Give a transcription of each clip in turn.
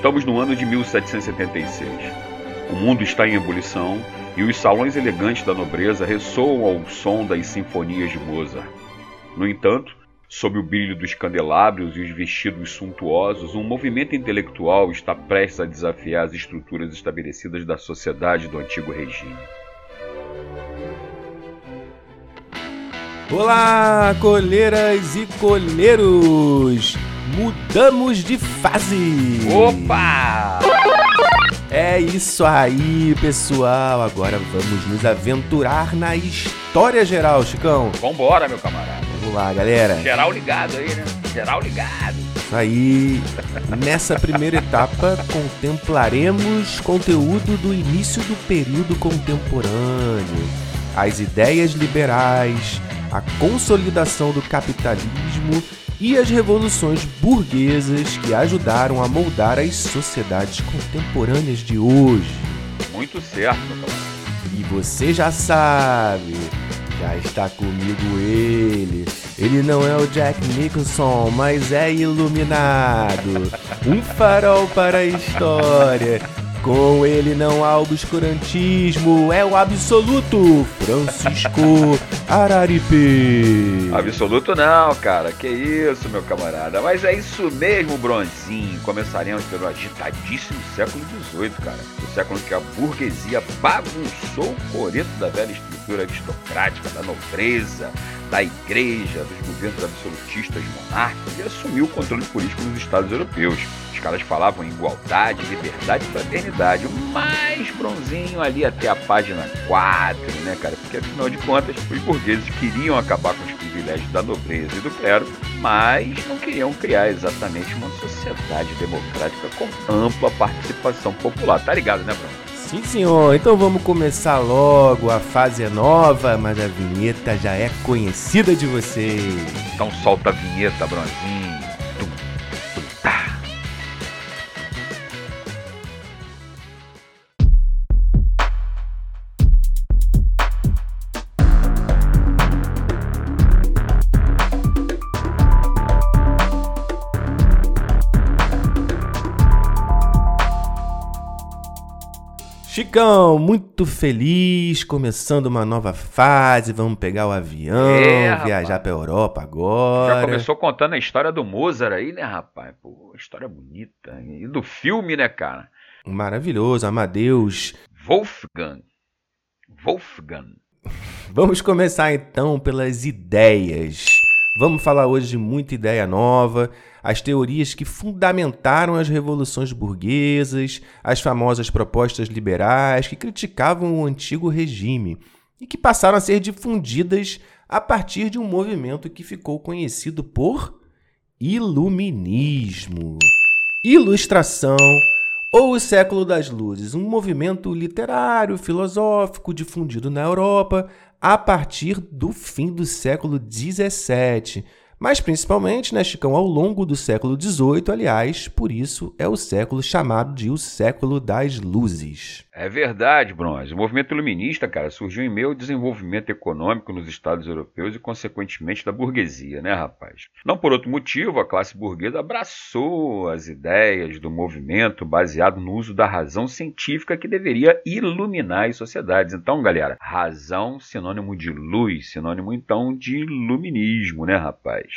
Estamos no ano de 1776. O mundo está em ebulição e os salões elegantes da nobreza ressoam ao som das sinfonias de Mozart. No entanto, sob o brilho dos candelabros e os vestidos suntuosos, um movimento intelectual está prestes a desafiar as estruturas estabelecidas da sociedade do antigo regime. Olá, colheiras e colheiros! Mudamos de fase! Opa! É isso aí, pessoal! Agora vamos nos aventurar na história geral, Chicão. Vambora, meu camarada. Vamos lá, galera. Geral ligado aí, né? Geral ligado. Isso aí. Nessa primeira etapa, contemplaremos conteúdo do início do período contemporâneo, as ideias liberais, a consolidação do capitalismo e as revoluções burguesas que ajudaram a moldar as sociedades contemporâneas de hoje. Muito certo, E você já sabe, já está comigo ele. Ele não é o Jack Nicholson, mas é iluminado. Um farol para a história. Com ele não há obscurantismo, é o absoluto Francisco Araripe. Absoluto não, cara. Que isso, meu camarada. Mas é isso mesmo, Bronzinho. Começaremos pelo agitadíssimo século XVIII, cara. O século que a burguesia bagunçou o coreto da velha estrutura aristocrática, da nobreza, da igreja, dos governos absolutistas monárquicos e assumiu o controle político nos estados europeus. Os caras falavam igualdade, liberdade e fraternidade. O mais bronzinho ali até a página 4, né, cara? Porque afinal de contas, os burgueses queriam acabar com os privilégios da nobreza e do clero, mas não queriam criar exatamente uma sociedade democrática com ampla participação popular. Tá ligado, né, Bruno? Sim, senhor. Então vamos começar logo. A fase é nova, mas a vinheta já é conhecida de vocês. Então solta a vinheta, Bronzinho. Chicão, muito feliz, começando uma nova fase. Vamos pegar o avião, é, viajar pra Europa agora. Já começou contando a história do Mozart aí, né, rapaz? Pô, história bonita. E do filme, né, cara? Maravilhoso, Amadeus. Wolfgang. Wolfgang. Vamos começar então pelas ideias. Vamos falar hoje de muita ideia nova as teorias que fundamentaram as revoluções burguesas, as famosas propostas liberais que criticavam o antigo regime e que passaram a ser difundidas a partir de um movimento que ficou conhecido por Iluminismo, Ilustração ou o século das luzes, um movimento literário, filosófico difundido na Europa a partir do fim do século XVII mas principalmente, né, Chicão, ao longo do século XVIII, aliás, por isso é o século chamado de o século das luzes. É verdade, Bronze. O movimento iluminista, cara, surgiu em meio ao desenvolvimento econômico nos estados europeus e, consequentemente, da burguesia, né, rapaz? Não por outro motivo, a classe burguesa abraçou as ideias do movimento baseado no uso da razão científica que deveria iluminar as sociedades. Então, galera, razão sinônimo de luz, sinônimo então de iluminismo, né, rapaz?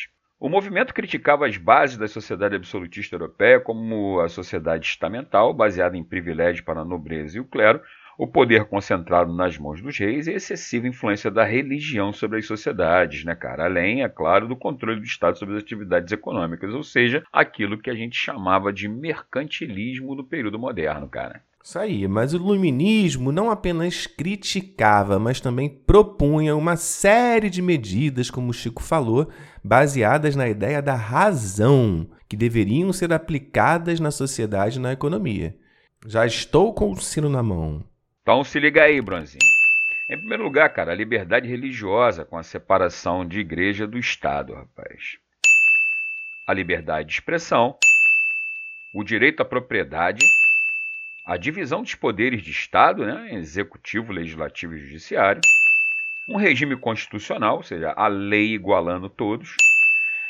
O movimento criticava as bases da sociedade absolutista europeia, como a sociedade estamental, baseada em privilégios para a nobreza e o clero, o poder concentrado nas mãos dos reis e a excessiva influência da religião sobre as sociedades, né, cara? Além, é claro, do controle do Estado sobre as atividades econômicas, ou seja, aquilo que a gente chamava de mercantilismo no período moderno, cara. Isso aí, mas o iluminismo não apenas criticava, mas também propunha uma série de medidas, como o Chico falou, baseadas na ideia da razão, que deveriam ser aplicadas na sociedade e na economia. Já estou com o sino na mão. Então se liga aí, Bronzinho. Em primeiro lugar, cara, a liberdade religiosa com a separação de igreja do Estado, rapaz. A liberdade de expressão, o direito à propriedade a divisão dos poderes de Estado, né, executivo, legislativo e judiciário, um regime constitucional, ou seja, a lei igualando todos,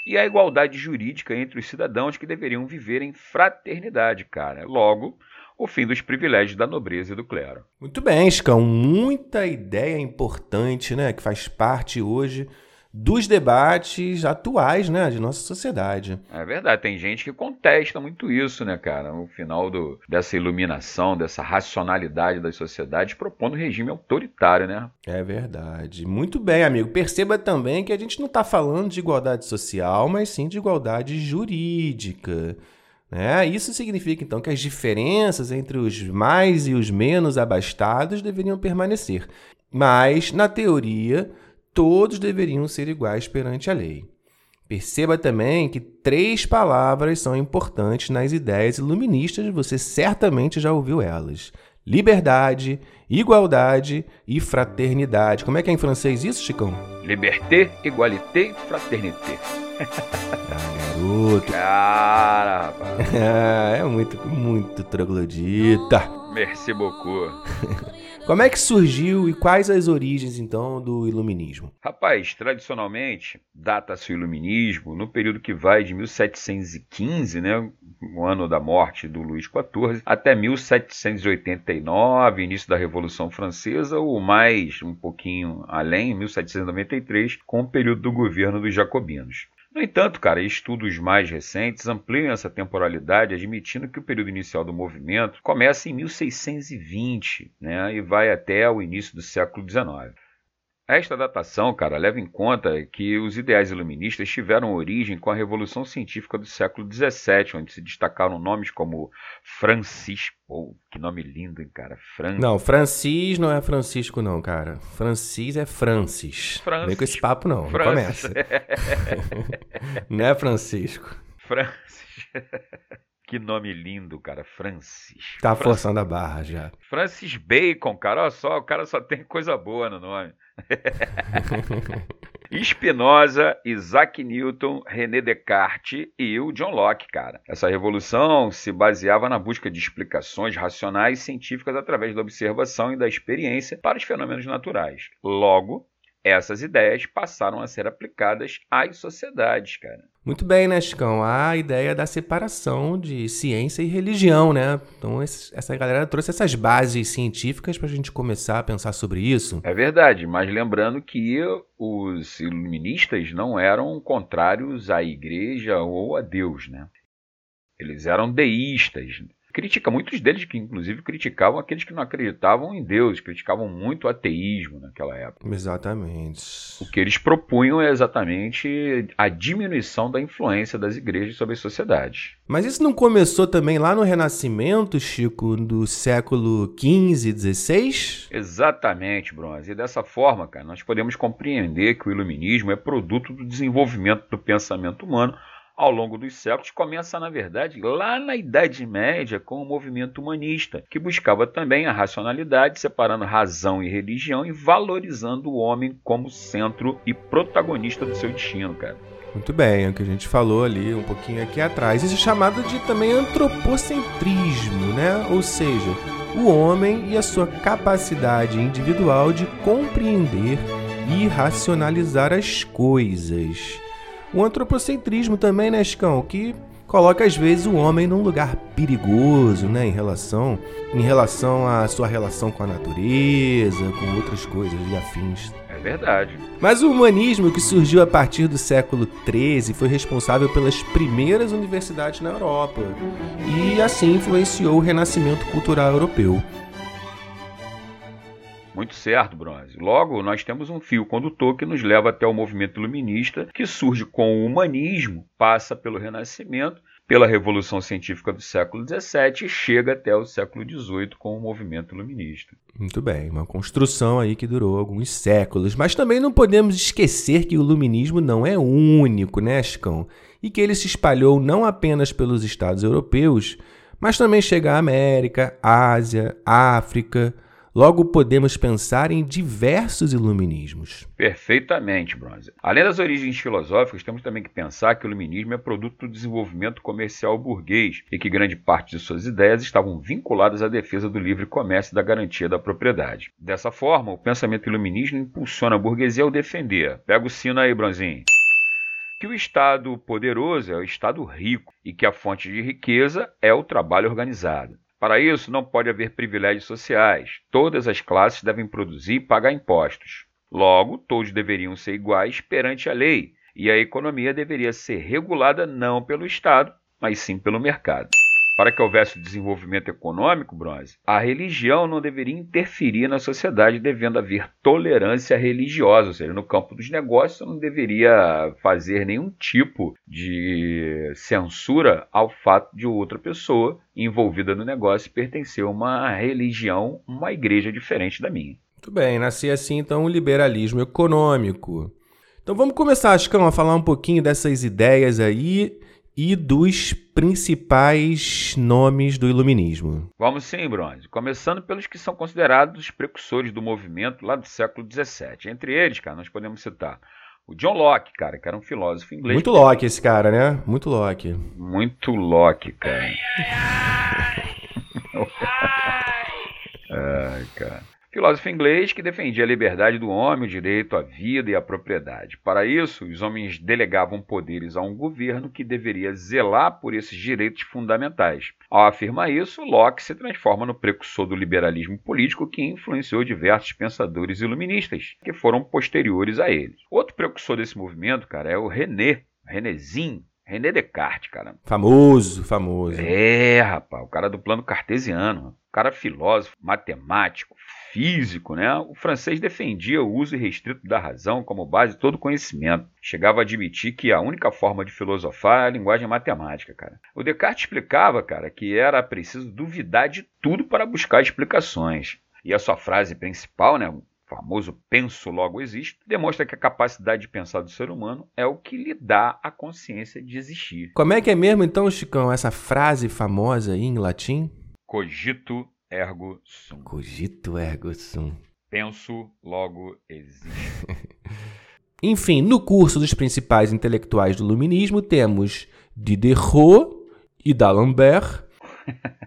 e a igualdade jurídica entre os cidadãos que deveriam viver em fraternidade, cara. Logo, o fim dos privilégios da nobreza e do clero. Muito bem, Scão. Muita ideia importante, né, que faz parte hoje dos debates atuais, né, de nossa sociedade. É verdade, tem gente que contesta muito isso, né, cara? No final do, dessa iluminação, dessa racionalidade das sociedades, propondo um regime autoritário, né? É verdade. Muito bem, amigo. Perceba também que a gente não está falando de igualdade social, mas sim de igualdade jurídica. Né? Isso significa, então, que as diferenças entre os mais e os menos abastados deveriam permanecer. Mas, na teoria, todos deveriam ser iguais perante a lei. Perceba também que três palavras são importantes nas ideias iluministas, você certamente já ouviu elas: liberdade, igualdade e fraternidade. Como é que é em francês isso, Chicão? Liberté, égalité, fraternité. ah, garoto. Cara, rapaz. é muito, muito troglodita. Merci beaucoup. Como é que surgiu e quais as origens, então, do iluminismo? Rapaz, tradicionalmente, data-se o iluminismo no período que vai de 1715, né, o ano da morte do Luís XIV, até 1789, início da Revolução Francesa, ou mais um pouquinho além, 1793, com o período do governo dos jacobinos. No entanto, cara, estudos mais recentes ampliam essa temporalidade, admitindo que o período inicial do movimento começa em 1620 né, e vai até o início do século XIX. Esta datação, cara, leva em conta que os ideais iluministas tiveram origem com a Revolução Científica do século XVII, onde se destacaram nomes como Francis. Pô, que nome lindo, hein, cara? Não, Francis não é Francisco, não, cara. Francis é Francis. Francis. Vem com esse papo, não. Francis. Não começa. não é Francisco. Francis. Que nome lindo, cara. Francis. Tá Francis. forçando a barra já. Francis Bacon, cara. Olha só, o cara só tem coisa boa no nome. Spinoza, Isaac Newton, René Descartes e o John Locke, cara. Essa revolução se baseava na busca de explicações racionais e científicas através da observação e da experiência para os fenômenos naturais. Logo, essas ideias passaram a ser aplicadas às sociedades, cara. Muito bem, né, Chicão? A ideia da separação de ciência e religião, né? Então, essa galera trouxe essas bases científicas para a gente começar a pensar sobre isso. É verdade, mas lembrando que os iluministas não eram contrários à igreja ou a Deus, né? Eles eram deístas critica muitos deles que inclusive criticavam aqueles que não acreditavam em Deus, criticavam muito o ateísmo naquela época. Exatamente. O que eles propunham é exatamente a diminuição da influência das igrejas sobre as sociedades. Mas isso não começou também lá no Renascimento, Chico, do século XV, XVI? Exatamente, Bronze. E dessa forma, cara, nós podemos compreender que o iluminismo é produto do desenvolvimento do pensamento humano ao longo dos séculos, começa, na verdade, lá na Idade Média, com o movimento humanista, que buscava também a racionalidade, separando razão e religião e valorizando o homem como centro e protagonista do seu destino, cara. Muito bem, é o que a gente falou ali um pouquinho aqui atrás. Isso é chamado de também antropocentrismo, né? Ou seja, o homem e a sua capacidade individual de compreender e racionalizar as coisas o antropocentrismo também, né, Chicão? Que coloca às vezes o homem num lugar perigoso, né, em relação em relação à sua relação com a natureza, com outras coisas e afins. É verdade. Mas o humanismo que surgiu a partir do século XIII foi responsável pelas primeiras universidades na Europa e assim influenciou o renascimento cultural europeu. Muito certo, Bronze. Logo, nós temos um fio condutor que nos leva até o movimento iluminista, que surge com o humanismo, passa pelo Renascimento, pela Revolução Científica do século XVII e chega até o século XVIII com o movimento iluminista. Muito bem, uma construção aí que durou alguns séculos. Mas também não podemos esquecer que o iluminismo não é único, né, Chicão? E que ele se espalhou não apenas pelos estados europeus, mas também chega à América, Ásia, África, Logo, podemos pensar em diversos iluminismos. Perfeitamente, Bronze. Além das origens filosóficas, temos também que pensar que o iluminismo é produto do desenvolvimento comercial burguês e que grande parte de suas ideias estavam vinculadas à defesa do livre comércio e da garantia da propriedade. Dessa forma, o pensamento iluminista impulsiona a burguesia ao defender. Pega o sino aí, Bronzinho que o Estado poderoso é o Estado rico e que a fonte de riqueza é o trabalho organizado. Para isso, não pode haver privilégios sociais. Todas as classes devem produzir e pagar impostos. Logo, todos deveriam ser iguais perante a lei, e a economia deveria ser regulada não pelo Estado, mas sim pelo mercado. Para que houvesse desenvolvimento econômico, Bronze, a religião não deveria interferir na sociedade, devendo haver tolerância religiosa, ou seja, no campo dos negócios não deveria fazer nenhum tipo de censura ao fato de outra pessoa envolvida no negócio pertencer a uma religião, uma igreja diferente da minha. Muito bem, nascia assim então o liberalismo econômico. Então vamos começar, Ascão, a falar um pouquinho dessas ideias aí e dos principais nomes do iluminismo. Vamos sim, Bronze. Começando pelos que são considerados os precursores do movimento lá do século XVII. Entre eles, cara, nós podemos citar o John Locke, cara, que era um filósofo inglês. Muito Locke esse cara, né? Muito Locke. Muito Locke, cara. Ai, cara filósofo inglês que defendia a liberdade do homem, o direito à vida e à propriedade. Para isso, os homens delegavam poderes a um governo que deveria zelar por esses direitos fundamentais. Ao afirmar isso, Locke se transforma no precursor do liberalismo político que influenciou diversos pensadores iluministas que foram posteriores a ele. Outro precursor desse movimento, cara, é o René, Renézinho, René Descartes, cara. Famoso, famoso. É, rapaz, o cara do plano cartesiano. O cara filósofo, matemático, físico, né? O francês defendia o uso irrestrito da razão como base de todo conhecimento. Chegava a admitir que a única forma de filosofar é a linguagem matemática, cara. O Descartes explicava, cara, que era preciso duvidar de tudo para buscar explicações. E a sua frase principal, né, o famoso penso logo existo, demonstra que a capacidade de pensar do ser humano é o que lhe dá a consciência de existir. Como é que é mesmo então, Chicão, essa frase famosa aí em latim? Cogito ergo sum. Cogito ergo sum. Penso, logo existo. Enfim, no curso dos principais intelectuais do Luminismo temos Diderot e D'Alembert.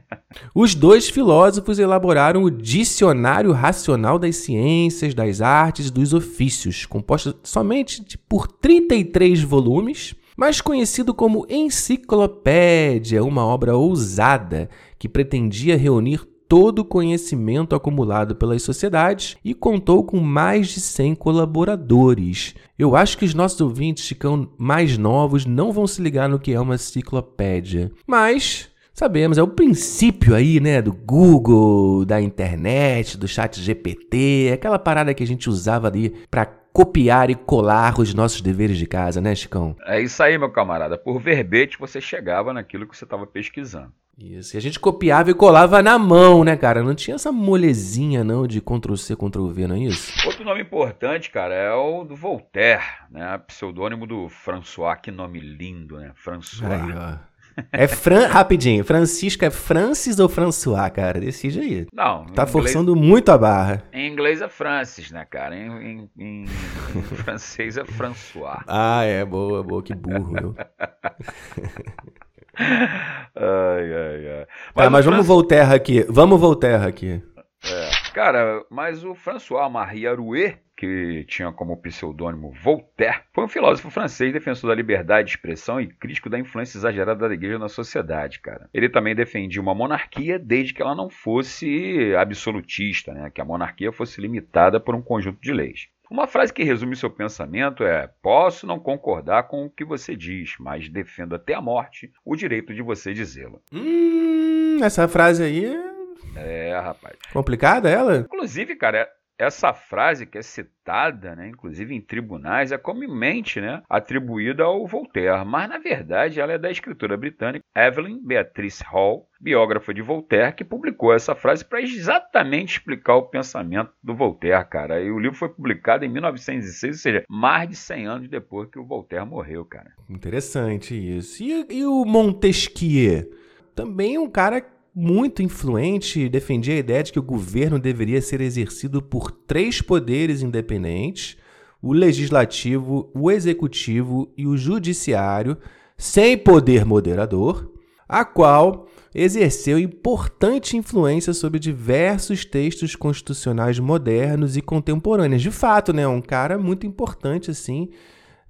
Os dois filósofos elaboraram o Dicionário Racional das Ciências, das Artes e dos Ofícios, composto somente por 33 volumes, mas conhecido como Enciclopédia, uma obra ousada que pretendia reunir todo o conhecimento acumulado pelas sociedades e contou com mais de 100 colaboradores. Eu acho que os nossos ouvintes ficam mais novos não vão se ligar no que é uma enciclopédia. Mas sabemos, é o princípio aí, né, do Google, da internet, do chat GPT, aquela parada que a gente usava ali para copiar e colar os nossos deveres de casa, né, Chicão? É isso aí, meu camarada. Por verbete você chegava naquilo que você estava pesquisando. Isso, e a gente copiava e colava na mão, né, cara? Não tinha essa molezinha, não, de Ctrl-C, Ctrl-V, não é isso? Outro nome importante, cara, é o do Voltaire, né? Pseudônimo do François, que nome lindo, né? François. Aí, ó. É Fran... Rapidinho, Francisco é Francis ou François, cara? Decide aí. Não. Tá inglês... forçando muito a barra. Em inglês é Francis, né, cara? Em, em, em, em francês é François. Ah, é, boa, boa, que burro. ai, ai, ai. Mas, tá, mas vamos Voltaire aqui. Vamos Voltaire aqui. É. Cara, mas o François Marie Arouet, que tinha como pseudônimo Voltaire, foi um filósofo francês defensor da liberdade de expressão e crítico da influência exagerada da igreja na sociedade, cara. Ele também defendia uma monarquia desde que ela não fosse absolutista, né? que a monarquia fosse limitada por um conjunto de leis. Uma frase que resume seu pensamento é: Posso não concordar com o que você diz, mas defendo até a morte o direito de você dizê-lo. Hum, essa frase aí é. É, rapaz. Complicada ela? Inclusive, cara, essa frase que é citada, né, inclusive em tribunais, é comumente né, atribuída ao Voltaire, mas na verdade ela é da escritora britânica Evelyn Beatrice Hall, biógrafa de Voltaire, que publicou essa frase para exatamente explicar o pensamento do Voltaire, cara. E o livro foi publicado em 1906, ou seja, mais de 100 anos depois que o Voltaire morreu, cara. Interessante isso. E, e o Montesquieu? Também um cara muito influente, defendia a ideia de que o governo deveria ser exercido por três poderes independentes: o legislativo, o executivo e o judiciário, sem poder moderador, a qual exerceu importante influência sobre diversos textos constitucionais modernos e contemporâneos. De fato, né, um cara muito importante assim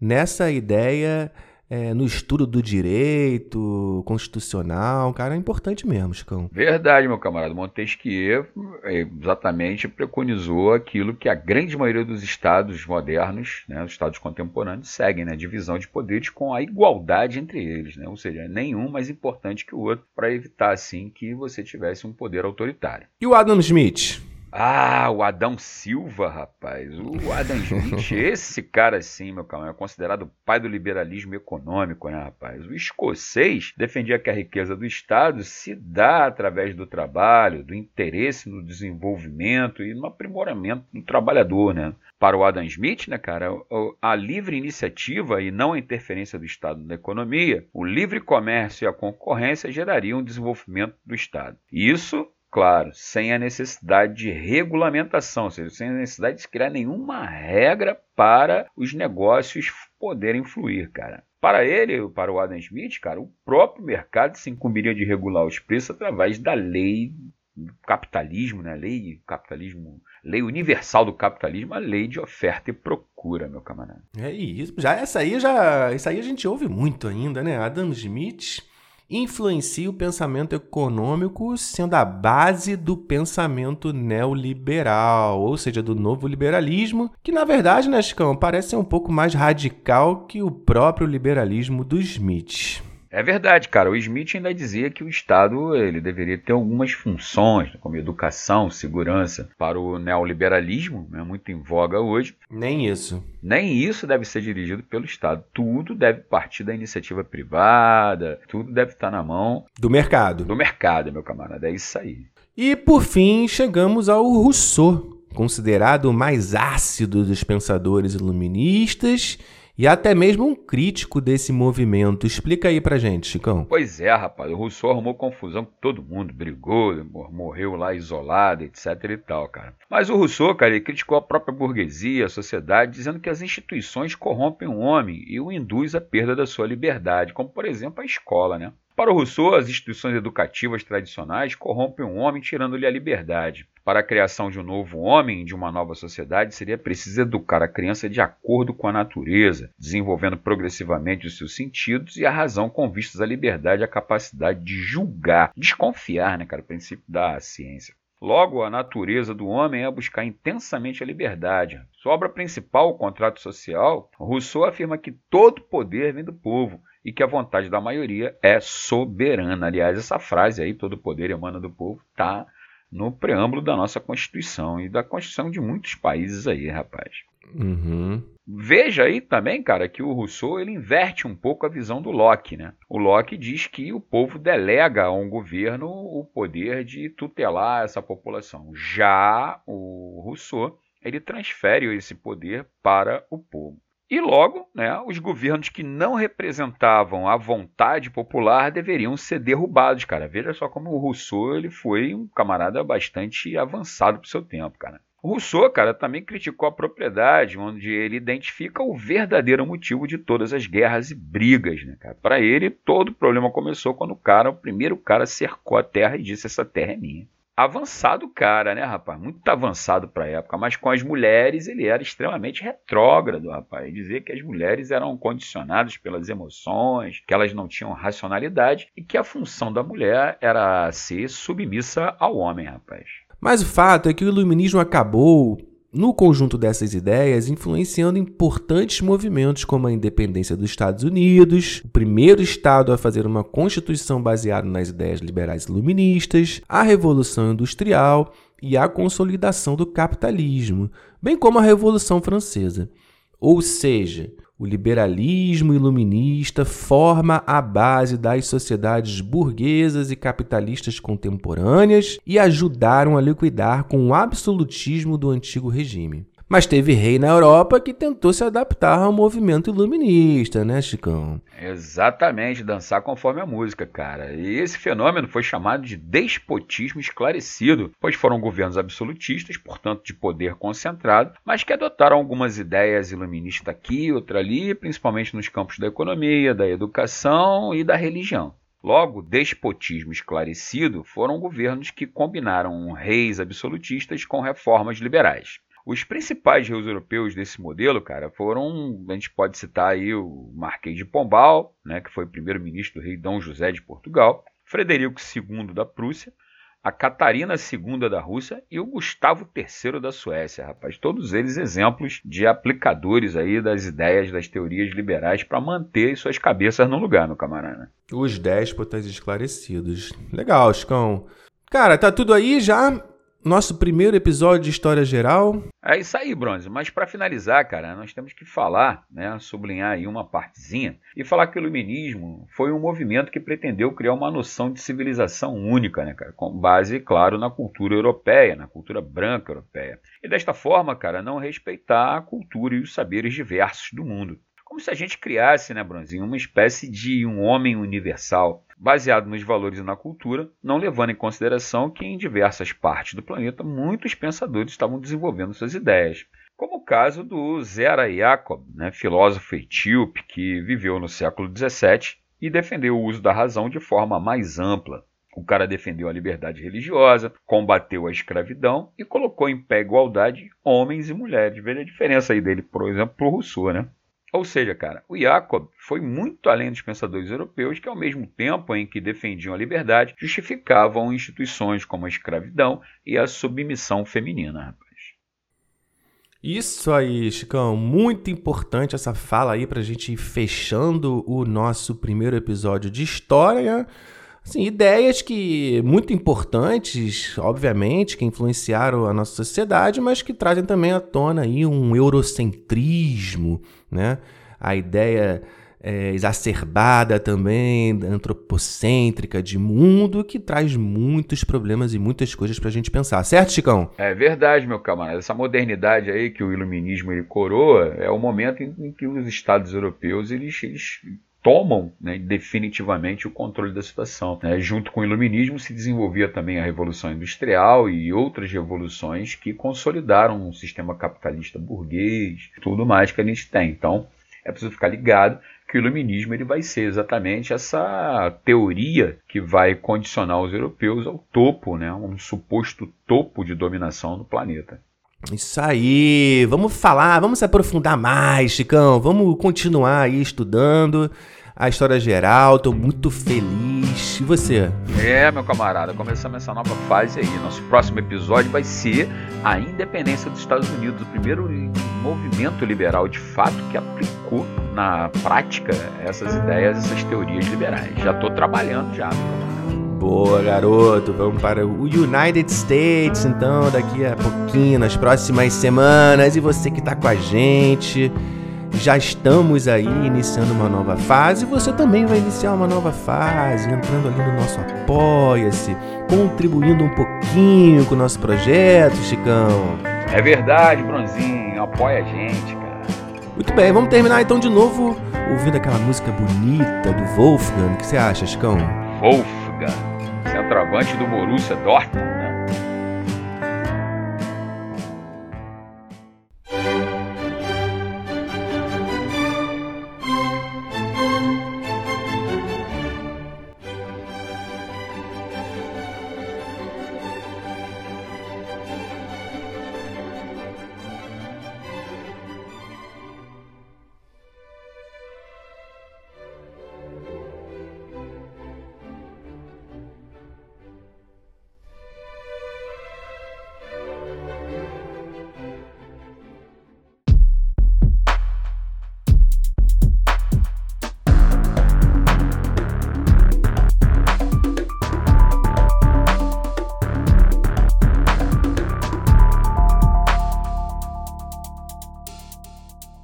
nessa ideia é, no estudo do direito constitucional, cara, é importante mesmo, Chicão. Verdade, meu camarada. Montesquieu é, exatamente preconizou aquilo que a grande maioria dos estados modernos, né, os estados contemporâneos, seguem, né, divisão de poderes com a igualdade entre eles, né, ou seja, nenhum mais importante que o outro, para evitar, assim, que você tivesse um poder autoritário. E o Adam Smith? Ah, o Adão Silva, rapaz. O Adam Smith, esse cara sim, meu camarada, é considerado o pai do liberalismo econômico, né, rapaz? O escocês defendia que a riqueza do Estado se dá através do trabalho, do interesse no desenvolvimento e no aprimoramento do trabalhador, né? Para o Adam Smith, né, cara, a livre iniciativa e não a interferência do Estado na economia, o livre comércio e a concorrência gerariam o desenvolvimento do Estado. Isso claro, sem a necessidade de regulamentação, ou seja, sem a necessidade de criar nenhuma regra para os negócios poderem fluir, cara. Para ele, para o Adam Smith, cara, o próprio mercado se incumbiria de regular os preços através da lei do capitalismo, né? Lei capitalismo, lei universal do capitalismo, a lei de oferta e procura, meu camarada. É isso. Já essa aí já, isso aí a gente ouve muito ainda, né? Adam Smith influencia o pensamento econômico sendo a base do pensamento neoliberal, ou seja, do novo liberalismo, que na verdade, né, Chicão, parece ser um pouco mais radical que o próprio liberalismo do Smith. É verdade, cara. O Smith ainda dizia que o Estado ele deveria ter algumas funções, como educação, segurança, para o neoliberalismo, é né, muito em voga hoje. Nem isso. Nem isso deve ser dirigido pelo Estado. Tudo deve partir da iniciativa privada, tudo deve estar na mão do mercado. Do mercado, meu camarada. É isso aí. E por fim, chegamos ao Rousseau, considerado o mais ácido dos pensadores iluministas e até mesmo um crítico desse movimento. Explica aí pra gente, Chicão. Pois é, rapaz. O Rousseau arrumou confusão com todo mundo, brigou, morreu lá isolado, etc e tal, cara. Mas o Rousseau, cara, ele criticou a própria burguesia, a sociedade, dizendo que as instituições corrompem o homem e o induz à perda da sua liberdade, como por exemplo a escola, né? Para o Rousseau, as instituições educativas tradicionais corrompem o homem, tirando-lhe a liberdade. Para a criação de um novo homem, de uma nova sociedade, seria preciso educar a criança de acordo com a natureza, desenvolvendo progressivamente os seus sentidos e a razão com vistas à liberdade e à capacidade de julgar, desconfiar, né, cara, o princípio da ciência. Logo, a natureza do homem é buscar intensamente a liberdade. Sua obra principal, O Contrato Social, Rousseau afirma que todo poder vem do povo e que a vontade da maioria é soberana. Aliás, essa frase aí, todo poder emana do povo, está no preâmbulo da nossa Constituição e da Constituição de muitos países aí, rapaz. Uhum. Veja aí também, cara, que o Rousseau ele inverte um pouco a visão do Locke, né? O Locke diz que o povo delega a um governo o poder de tutelar essa população. Já o Rousseau ele transfere esse poder para o povo. E logo, né, os governos que não representavam a vontade popular deveriam ser derrubados, cara. Veja só como o Rousseau ele foi um camarada bastante avançado para o seu tempo, cara. O Rousseau, cara, também criticou a propriedade, onde ele identifica o verdadeiro motivo de todas as guerras e brigas, né, cara? Para ele, todo problema começou quando o cara, o primeiro cara cercou a terra e disse: "Essa terra é minha" avançado cara, né, rapaz? Muito avançado para a época, mas com as mulheres ele era extremamente retrógrado, rapaz. Dizia que as mulheres eram condicionadas pelas emoções, que elas não tinham racionalidade e que a função da mulher era ser submissa ao homem, rapaz. Mas o fato é que o iluminismo acabou no conjunto dessas ideias, influenciando importantes movimentos como a independência dos Estados Unidos, o primeiro Estado a fazer uma constituição baseada nas ideias liberais iluministas, a Revolução Industrial e a consolidação do capitalismo, bem como a Revolução Francesa. Ou seja, o liberalismo iluminista forma a base das sociedades burguesas e capitalistas contemporâneas e ajudaram a liquidar com o absolutismo do antigo regime. Mas teve rei na Europa que tentou se adaptar ao movimento iluminista, né, Chicão? Exatamente, dançar conforme a música, cara. E esse fenômeno foi chamado de despotismo esclarecido, pois foram governos absolutistas, portanto de poder concentrado, mas que adotaram algumas ideias iluministas aqui, outra ali, principalmente nos campos da economia, da educação e da religião. Logo, despotismo esclarecido foram governos que combinaram reis absolutistas com reformas liberais. Os principais reis europeus desse modelo, cara, foram, a gente pode citar aí o Marquês de Pombal, né, que foi primeiro-ministro do rei Dom José de Portugal, Frederico II da Prússia, a Catarina II da Rússia e o Gustavo III da Suécia, rapaz. Todos eles exemplos de aplicadores aí das ideias das teorias liberais para manter suas cabeças no lugar, meu camarada. Os déspotas esclarecidos. Legal, Chicão. Cara, tá tudo aí já? Nosso primeiro episódio de História Geral. É isso aí, Bronze. Mas para finalizar, cara, nós temos que falar, né, sublinhar aí uma partezinha e falar que o iluminismo foi um movimento que pretendeu criar uma noção de civilização única, né, cara, com base, claro, na cultura europeia, na cultura branca europeia. E desta forma, cara, não respeitar a cultura e os saberes diversos do mundo. Como se a gente criasse, né, Bronzinho, uma espécie de um homem universal, baseado nos valores e na cultura, não levando em consideração que em diversas partes do planeta muitos pensadores estavam desenvolvendo suas ideias. Como o caso do Zera Jacob, né, filósofo etíope que viveu no século XVII e defendeu o uso da razão de forma mais ampla. O cara defendeu a liberdade religiosa, combateu a escravidão e colocou em pé igualdade homens e mulheres. Veja a diferença aí dele, por exemplo, para o Rousseau, né? Ou seja, cara, o Jacob foi muito além dos pensadores europeus que, ao mesmo tempo em que defendiam a liberdade, justificavam instituições como a escravidão e a submissão feminina. Isso aí, Chicão. Muito importante essa fala aí para a gente ir fechando o nosso primeiro episódio de história. Assim, ideias que muito importantes, obviamente, que influenciaram a nossa sociedade, mas que trazem também à tona aí um eurocentrismo, né? A ideia é, exacerbada também, antropocêntrica de mundo, que traz muitos problemas e muitas coisas para a gente pensar, certo, Chicão? É verdade, meu camarada. Essa modernidade aí que o iluminismo ele coroa é o momento em, em que os estados europeus eles, eles tomam né, definitivamente o controle da situação. Né? Junto com o iluminismo se desenvolvia também a Revolução Industrial e outras revoluções que consolidaram um sistema capitalista burguês, tudo mais que a gente tem. Então é preciso ficar ligado que o iluminismo ele vai ser exatamente essa teoria que vai condicionar os europeus ao topo, né, um suposto topo de dominação do planeta. Isso aí, vamos falar, vamos se aprofundar mais, Chicão, vamos continuar aí estudando a história geral, tô muito feliz. E você? É, meu camarada, começamos essa nova fase aí. Nosso próximo episódio vai ser a independência dos Estados Unidos, o primeiro movimento liberal de fato que aplicou na prática essas ideias, essas teorias liberais. Já tô trabalhando já, meu camarada. Boa, garoto. Vamos para o United States, então, daqui a pouquinho, nas próximas semanas. E você que está com a gente, já estamos aí iniciando uma nova fase. Você também vai iniciar uma nova fase, entrando ali no nosso Apoia-se, contribuindo um pouquinho com o nosso projeto, Chicão. É verdade, Bronzinho. Apoia a gente, cara. Muito bem, vamos terminar então de novo ouvindo aquela música bonita do Wolfgang. O que você acha, Chicão? Wolfgang centroavante do Borussia Dortmund?